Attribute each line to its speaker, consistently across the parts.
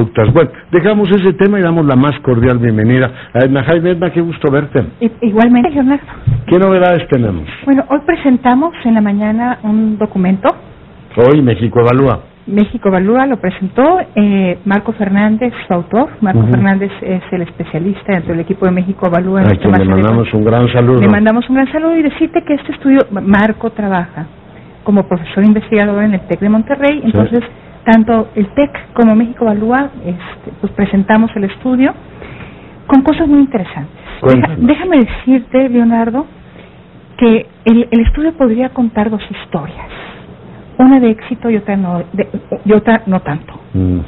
Speaker 1: conductas. Bueno, dejamos ese tema y damos la más cordial bienvenida a Edna Jaime. Edna, qué gusto verte.
Speaker 2: igualmente, Leonardo.
Speaker 1: ¿Qué novedades tenemos?
Speaker 2: Bueno, hoy presentamos en la mañana un documento.
Speaker 1: Hoy México Evalúa.
Speaker 2: México Evalúa lo presentó eh, Marco Fernández, su autor. Marco Fernández es el especialista dentro del equipo de México Evalúa.
Speaker 1: A quien le mandamos un gran saludo.
Speaker 2: Le mandamos un gran saludo y decirte que este estudio, Marco trabaja como profesor investigador en el TEC de Monterrey, entonces tanto el TEC como México Evalúa este, pues presentamos el estudio con cosas muy interesantes. déjame decirte, Leonardo, que el, estudio podría contar dos historias, una de éxito y otra no, y otra no tanto. Mm.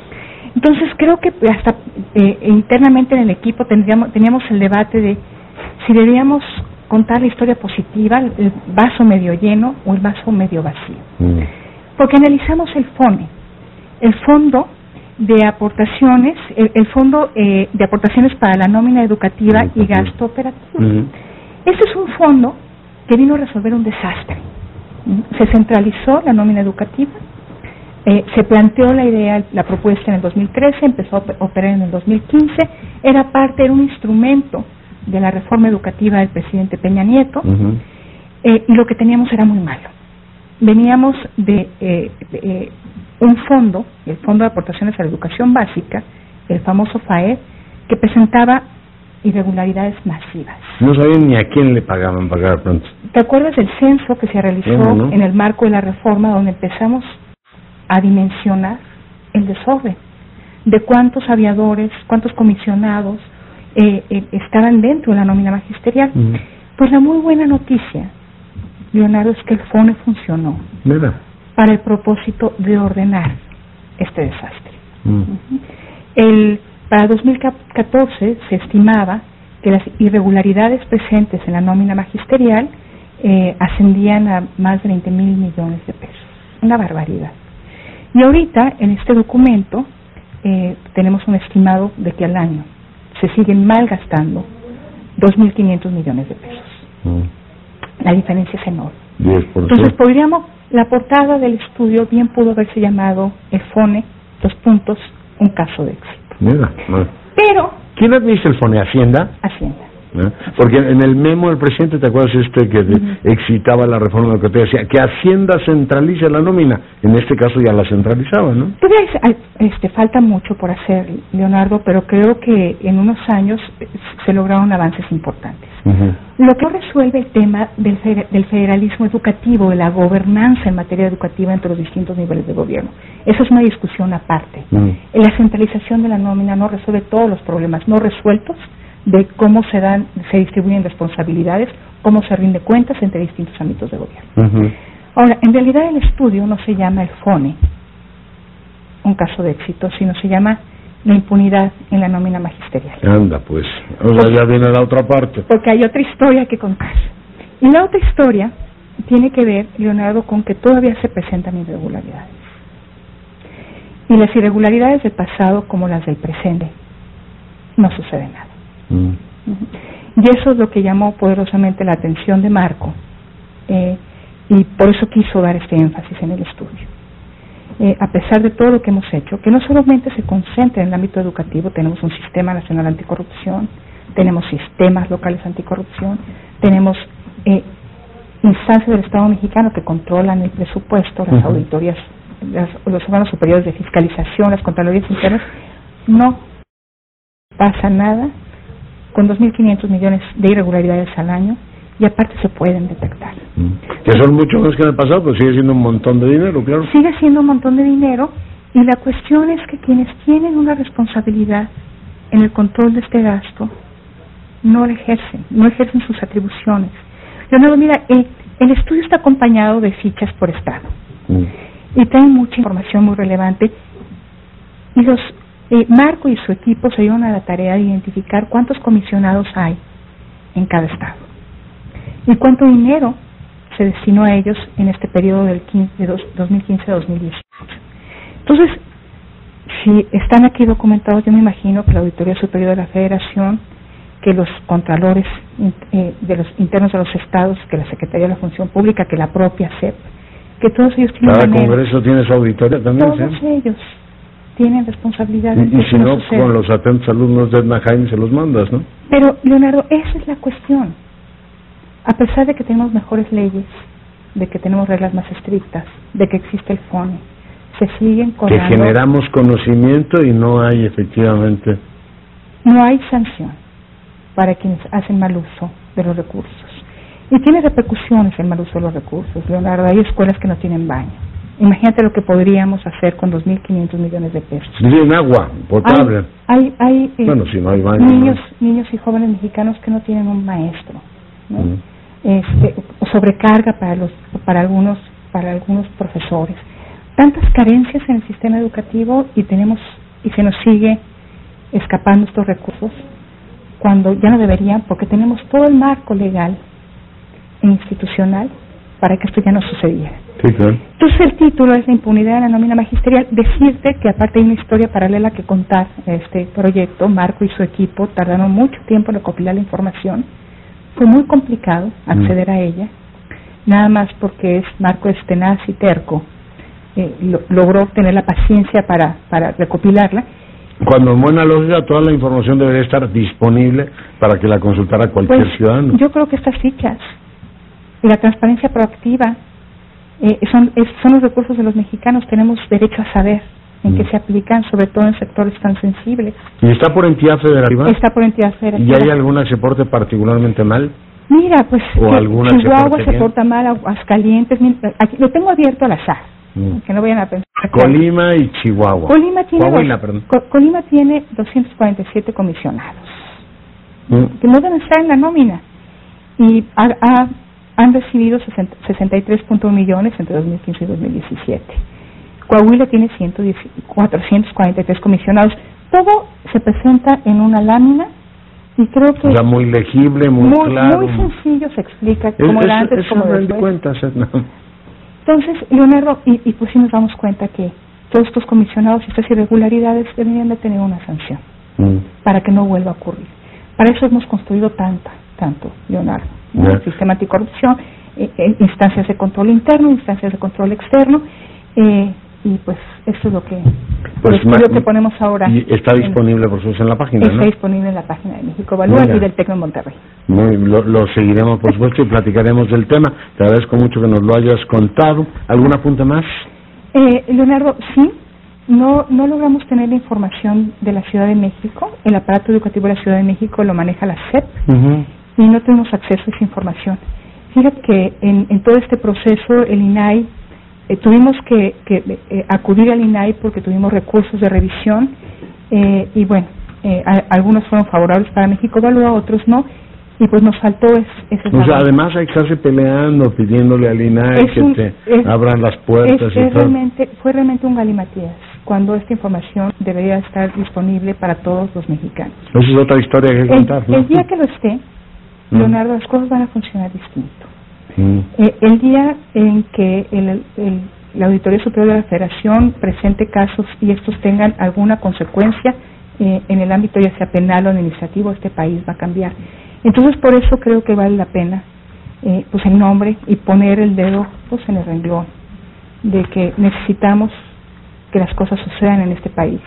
Speaker 2: Entonces creo que hasta eh, internamente en el equipo tendríamos, teníamos el debate de si debíamos contar la historia positiva, el vaso medio lleno o el vaso medio vacío. Mm. Porque analizamos el FONE, el fondo de aportaciones, el, fondo eh, de aportaciones para la nómina educativa y gasto operativo. Este es un fondo que vino a resolver un desastre. Se centralizó la nómina educativa, eh, se planteó la idea, la propuesta en el 2013, empezó a operar en el 2015, era parte, era un instrumento de la reforma educativa del presidente Peña Nieto, eh, y lo que teníamos era muy malo. Veníamos de, eh, un fondo, el Fondo de Aportaciones a la Educación Básica, el famoso FAED, que presentaba irregularidades masivas.
Speaker 1: No sabían ni a quién le pagaban pagar pronto.
Speaker 2: ¿Te acuerdas del censo que se realizó en el marco de la reforma donde empezamos a dimensionar el desorden? De cuántos aviadores, cuántos comisionados eh, eh, estaban dentro de la nómina magisterial. Pues la muy buena noticia, Leonardo, es que el FONE funcionó.
Speaker 1: ¿Verdad?
Speaker 2: Para el propósito de ordenar este desastre. Mm. El, para 2014 se estimaba que las irregularidades presentes en la nómina magisterial eh, ascendían a más de 20 mil millones de pesos. Una barbaridad. Y ahorita, en este documento, eh, tenemos un estimado de que al año se siguen malgastando 2.500 millones de pesos. Mm. La diferencia es enorme. Entonces podríamos la portada del estudio bien pudo haberse llamado EFONE, dos puntos, un caso de éxito.
Speaker 1: Mira,
Speaker 2: Pero...
Speaker 1: ¿Quién administra el FONE? ¿Hacienda?
Speaker 2: Hacienda.
Speaker 1: ¿Eh? Porque en el memo del presidente, ¿te acuerdas este que excitaba la reforma que decía que Hacienda centralice la nómina? En este caso ya la centralizaba, ¿no?
Speaker 2: este, falta mucho por hacer, Leonardo, pero creo que en unos años se lograron avances importantes. Lo que resuelve el tema del, federalismo educativo, de la gobernanza en materia educativa entre los distintos niveles de gobierno. Esa es una discusión aparte. La centralización de la nómina no resuelve todos los problemas no resueltos de cómo se dan, se distribuyen responsabilidades, cómo se rinde cuentas entre distintos ámbitos de gobierno. Ahora, en realidad el estudio no se llama el FONE, un caso de éxito, sino se llama la impunidad en la nómina magisterial.
Speaker 1: Anda, pues, o sea, ya viene la otra parte.
Speaker 2: Porque hay otra historia que contar. Y la otra historia tiene que ver, Leonardo, con que todavía se presentan irregularidades. Y las irregularidades del pasado como las del presente, no sucede nada. Mm. Y eso es lo que llamó poderosamente la atención de Marco, eh, y por eso quiso dar este énfasis en el estudio. Eh, a pesar de todo lo que hemos hecho, que no solamente se concentra en el ámbito educativo, tenemos un sistema nacional anticorrupción, tenemos sistemas locales anticorrupción, tenemos eh, instancias del Estado mexicano que controlan el presupuesto, las auditorías, los órganos superiores de fiscalización, las contralorías internas, no pasa nada. Con 2.500 millones de irregularidades al año y aparte se pueden detectar.
Speaker 1: Mm. Que son mucho más que en el pasado, pero sigue siendo un montón de dinero, claro.
Speaker 2: Sigue siendo un montón de dinero y la cuestión es que quienes tienen una responsabilidad en el control de este gasto no lo ejercen, no ejercen sus atribuciones. Leonardo, mira, eh, el estudio está acompañado de fichas por Estado mm. y trae mucha información muy relevante y los eh, Marco y su equipo se dieron a la tarea de identificar cuántos comisionados hay en cada estado y cuánto dinero se destinó a ellos en este periodo del 2015 a 2018. Entonces, si están aquí documentados, yo me imagino que la Auditoría Superior de la Federación, que los contralores eh, de los internos de los estados, que la Secretaría de la Función Pública, que la propia SEP, que todos ellos tienen
Speaker 1: Cada Congreso tiene su auditoría también,
Speaker 2: Todos ellos tienen responsabilidad.
Speaker 1: Y, y si no, con los atentos alumnos de Edna Jaime se los mandas, ¿no?
Speaker 2: Pero, Leonardo, esa es la cuestión. A pesar de que tenemos mejores leyes, de que tenemos reglas más estrictas, de que existe el FONE, se siguen
Speaker 1: Que generamos conocimiento y no hay efectivamente...
Speaker 2: No hay sanción para quienes hacen mal uso de los recursos. Y tiene repercusiones el mal uso de los recursos, Leonardo. Hay escuelas que no tienen baño Imagínate lo que podríamos hacer con 2.500 millones de pesos.
Speaker 1: Tienen agua potable.
Speaker 2: Hay, hay,
Speaker 1: eh, bueno, si no hay
Speaker 2: niños, niños y jóvenes mexicanos que no tienen un maestro. Este, sobrecarga para los, para algunos, para algunos profesores. Tantas carencias en el sistema educativo y tenemos y se nos sigue escapando estos recursos cuando ya no deberían, porque tenemos todo el marco legal e institucional para que esto ya no sucediera. Entonces el título es la impunidad de la nómina magisterial. Decirte que aparte hay una historia paralela que contar este proyecto, Marco y su equipo tardaron mucho tiempo en recopilar la información. Fue muy complicado acceder a ella, nada más porque es Marco es tenaz y terco. Eh, logró tener la paciencia para, para recopilarla.
Speaker 1: Cuando en buena lógica toda la información debería estar disponible para que la consultara cualquier
Speaker 2: pues,
Speaker 1: ciudadano.
Speaker 2: Yo creo que estas fichas y la transparencia proactiva eh, son, son los recursos de los mexicanos, tenemos derecho a saber en qué mm. se aplican, sobre todo en sectores tan sensibles.
Speaker 1: ¿Y está por entidad federativa?
Speaker 2: Está por entidad federativa.
Speaker 1: ¿Y hay alguna que se porte particularmente mal?
Speaker 2: Mira, pues ¿O alguna Chihuahua se, porta mal, Aguascalientes, aquí, lo tengo abierto al azar, mm. que no vayan a pensar.
Speaker 1: Colima y Chihuahua.
Speaker 2: Colima tiene, Colima tiene 247 comisionados, mm. que no deben estar en la nómina. Y ha, han recibido 63.1 millones entre 2015 y 2017. Coahuila tiene 443 comisionados. Todo se presenta en una lámina y creo que...
Speaker 1: O muy legible, muy, claro.
Speaker 2: Muy sencillo se explica cómo era antes, cómo después.
Speaker 1: Cuenta,
Speaker 2: Entonces, Leonardo, y, y pues sí nos damos cuenta que todos estos comisionados y estas irregularidades deberían de tener una sanción mm. para que no vuelva a ocurrir. Para eso hemos construido tanta, tanto, Leonardo el sistema anticorrupción, eh, eh, instancias de control interno, instancias de control externo, eh, y pues eso es lo que pues que ponemos ahora.
Speaker 1: Y está disponible, por supuesto, en la página,
Speaker 2: Está disponible en la página de México Valúa y del Tecno Monterrey.
Speaker 1: Muy, lo, lo, seguiremos, por supuesto, y platicaremos del tema. Te agradezco mucho que nos lo hayas contado. ¿Algún apunte más?
Speaker 2: Eh, Leonardo, sí. No, no logramos tener la información de la Ciudad de México. El aparato educativo de la Ciudad de México lo maneja la SEP y no tenemos acceso a esa información. Fíjate que en, en todo este proceso el INAI eh, tuvimos que, que eh, acudir al INAI porque tuvimos recursos de revisión eh, y bueno, algunos fueron favorables para México Evalúa, otros no, y pues nos faltó ese
Speaker 1: o sea, además hay que estarse peleando, pidiéndole al INAI que te abran las puertas.
Speaker 2: y Realmente, fue realmente un galimatías cuando esta información debería estar disponible para todos los mexicanos.
Speaker 1: Esa es otra historia que contar,
Speaker 2: El día que lo esté, Leonardo, las cosas van a funcionar distinto. Eh, el día en que el, la Auditoría Superior de la Federación presente casos y estos tengan alguna consecuencia eh, en el ámbito ya sea penal o administrativo, este país va a cambiar. Entonces, por eso creo que vale la pena eh, pues el nombre y poner el dedo pues en el renglón de que necesitamos que las cosas sucedan en este país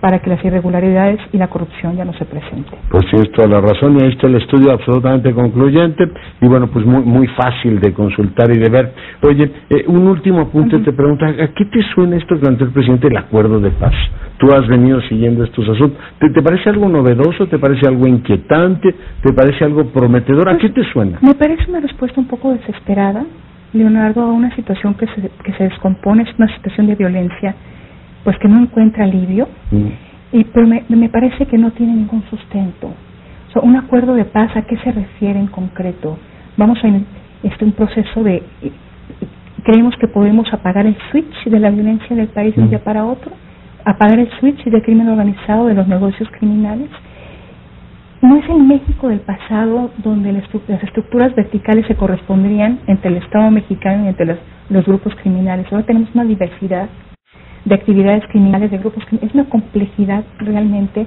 Speaker 2: para que las irregularidades y la corrupción ya no se presenten.
Speaker 1: Pues tienes toda la razón y ahí está el estudio absolutamente concluyente y bueno, pues muy muy fácil de consultar y de ver. Oye, eh, un último apunte te pregunta, ¿a qué te suena esto que el presidente el acuerdo de paz? Tú has venido siguiendo estos asuntos. ¿Te, parece algo novedoso? ¿Te parece algo inquietante? ¿Te parece algo prometedor? ¿A pues, qué te suena?
Speaker 2: Me parece una respuesta un poco desesperada, Leonardo, a una situación que se, que se descompone, es una situación de violencia pues que no encuentra alivio mm. y pero me, me, parece que no tiene ningún sustento. O un acuerdo de paz, ¿a qué se refiere en concreto? Vamos a este un proceso de creemos que podemos apagar el switch de la violencia del país de un mm. día para otro, apagar el switch del crimen organizado, de los negocios criminales. No es el México del pasado donde las estructuras verticales se corresponderían entre el Estado mexicano y entre los, los grupos criminales. Ahora tenemos una diversidad de actividades criminales, de grupos criminales. Es una complejidad realmente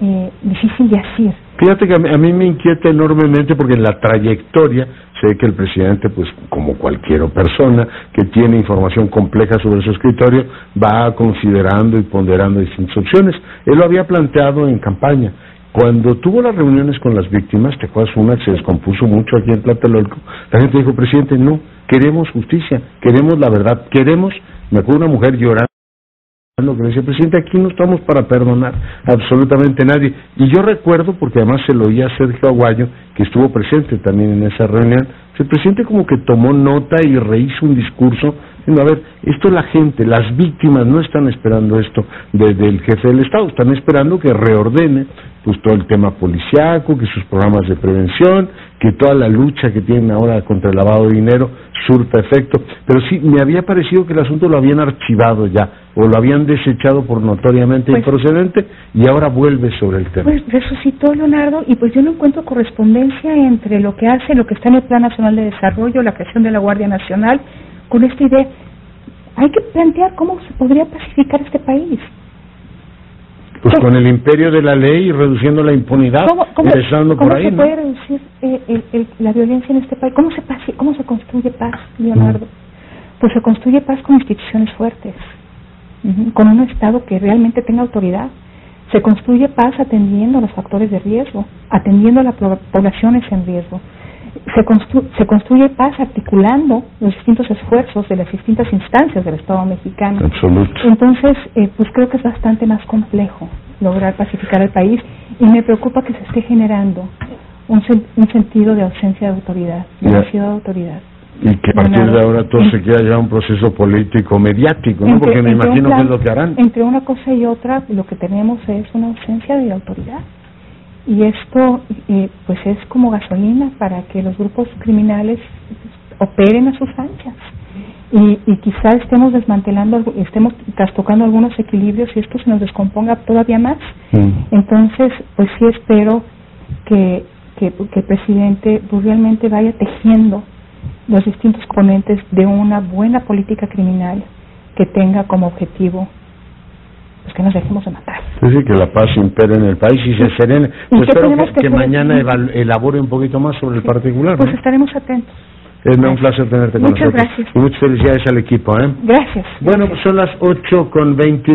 Speaker 2: eh, difícil de hacer.
Speaker 1: Fíjate que a mí, me inquieta enormemente porque en la trayectoria sé que el presidente, pues como cualquier persona que tiene información compleja sobre su escritorio, va considerando y ponderando distintas opciones. Él lo había planteado en campaña. Cuando tuvo las reuniones con las víctimas, te acuerdas una que se descompuso mucho aquí en Tlatelolco, la gente dijo, presidente, no, queremos justicia, queremos la verdad, queremos, me acuerdo una mujer llorando que decía, presidente, aquí no estamos para perdonar absolutamente nadie. Y yo recuerdo, porque además se lo oía a Sergio Aguayo, que estuvo presente también en esa reunión, el presidente como que tomó nota y rehizo un discurso, diciendo, a ver, esto la gente, las víctimas no están esperando esto desde el jefe del Estado, están esperando que reordene pues todo el tema policiaco, que sus programas de prevención, que toda la lucha que tienen ahora contra el lavado de dinero surta efecto. Pero sí, me había parecido que el asunto lo habían archivado ya, o lo habían desechado por notoriamente pues improcedente, y ahora vuelve sobre el tema.
Speaker 2: Pues resucitó Leonardo, y pues yo no encuentro correspondencia entre lo que hace, lo que está en el Plan Nacional de Desarrollo, la creación de la Guardia Nacional, con esta idea. Hay que plantear cómo se podría pacificar este país.
Speaker 1: Pues con el imperio de la ley y reduciendo la impunidad,
Speaker 2: ¿Cómo, cómo, se puede reducir eh, la violencia en este país? ¿Cómo se, ¿Cómo se construye paz, Leonardo? Pues se construye paz con instituciones fuertes, con un Estado que realmente tenga autoridad. Se construye paz atendiendo a los factores de riesgo, atendiendo a las poblaciones en riesgo. Se, se construye paz articulando los distintos esfuerzos de las distintas instancias del Estado mexicano. Entonces, eh, pues creo que es bastante más complejo lograr pacificar el país y me preocupa que se esté generando un, un sentido de ausencia de autoridad, demasiada autoridad.
Speaker 1: Y que a partir de ahora todo se quiera llevar un proceso político mediático, ¿no? Porque me imagino que es lo que harán.
Speaker 2: Entre una cosa y otra, lo que tenemos es una ausencia de autoridad. Y esto, eh, pues, es como gasolina para que los grupos criminales operen a sus anchas y, y quizá estemos desmantelando, estemos trastocando algunos equilibrios y esto se nos descomponga todavía más. Mm. Entonces, pues sí espero que, que, el presidente pues, realmente vaya tejiendo los distintos componentes de una buena política criminal que tenga como objetivo pues que nos dejemos de matar.
Speaker 1: Sí, que la paz impere en el país y se serene. Pues espero que, mañana elabore un poquito más sobre el particular.
Speaker 2: Pues estaremos atentos.
Speaker 1: Es un placer tenerte con
Speaker 2: Muchas gracias.
Speaker 1: Y muchas felicidades al equipo. ¿eh?
Speaker 2: Gracias.
Speaker 1: Bueno, pues son las 8 con 29.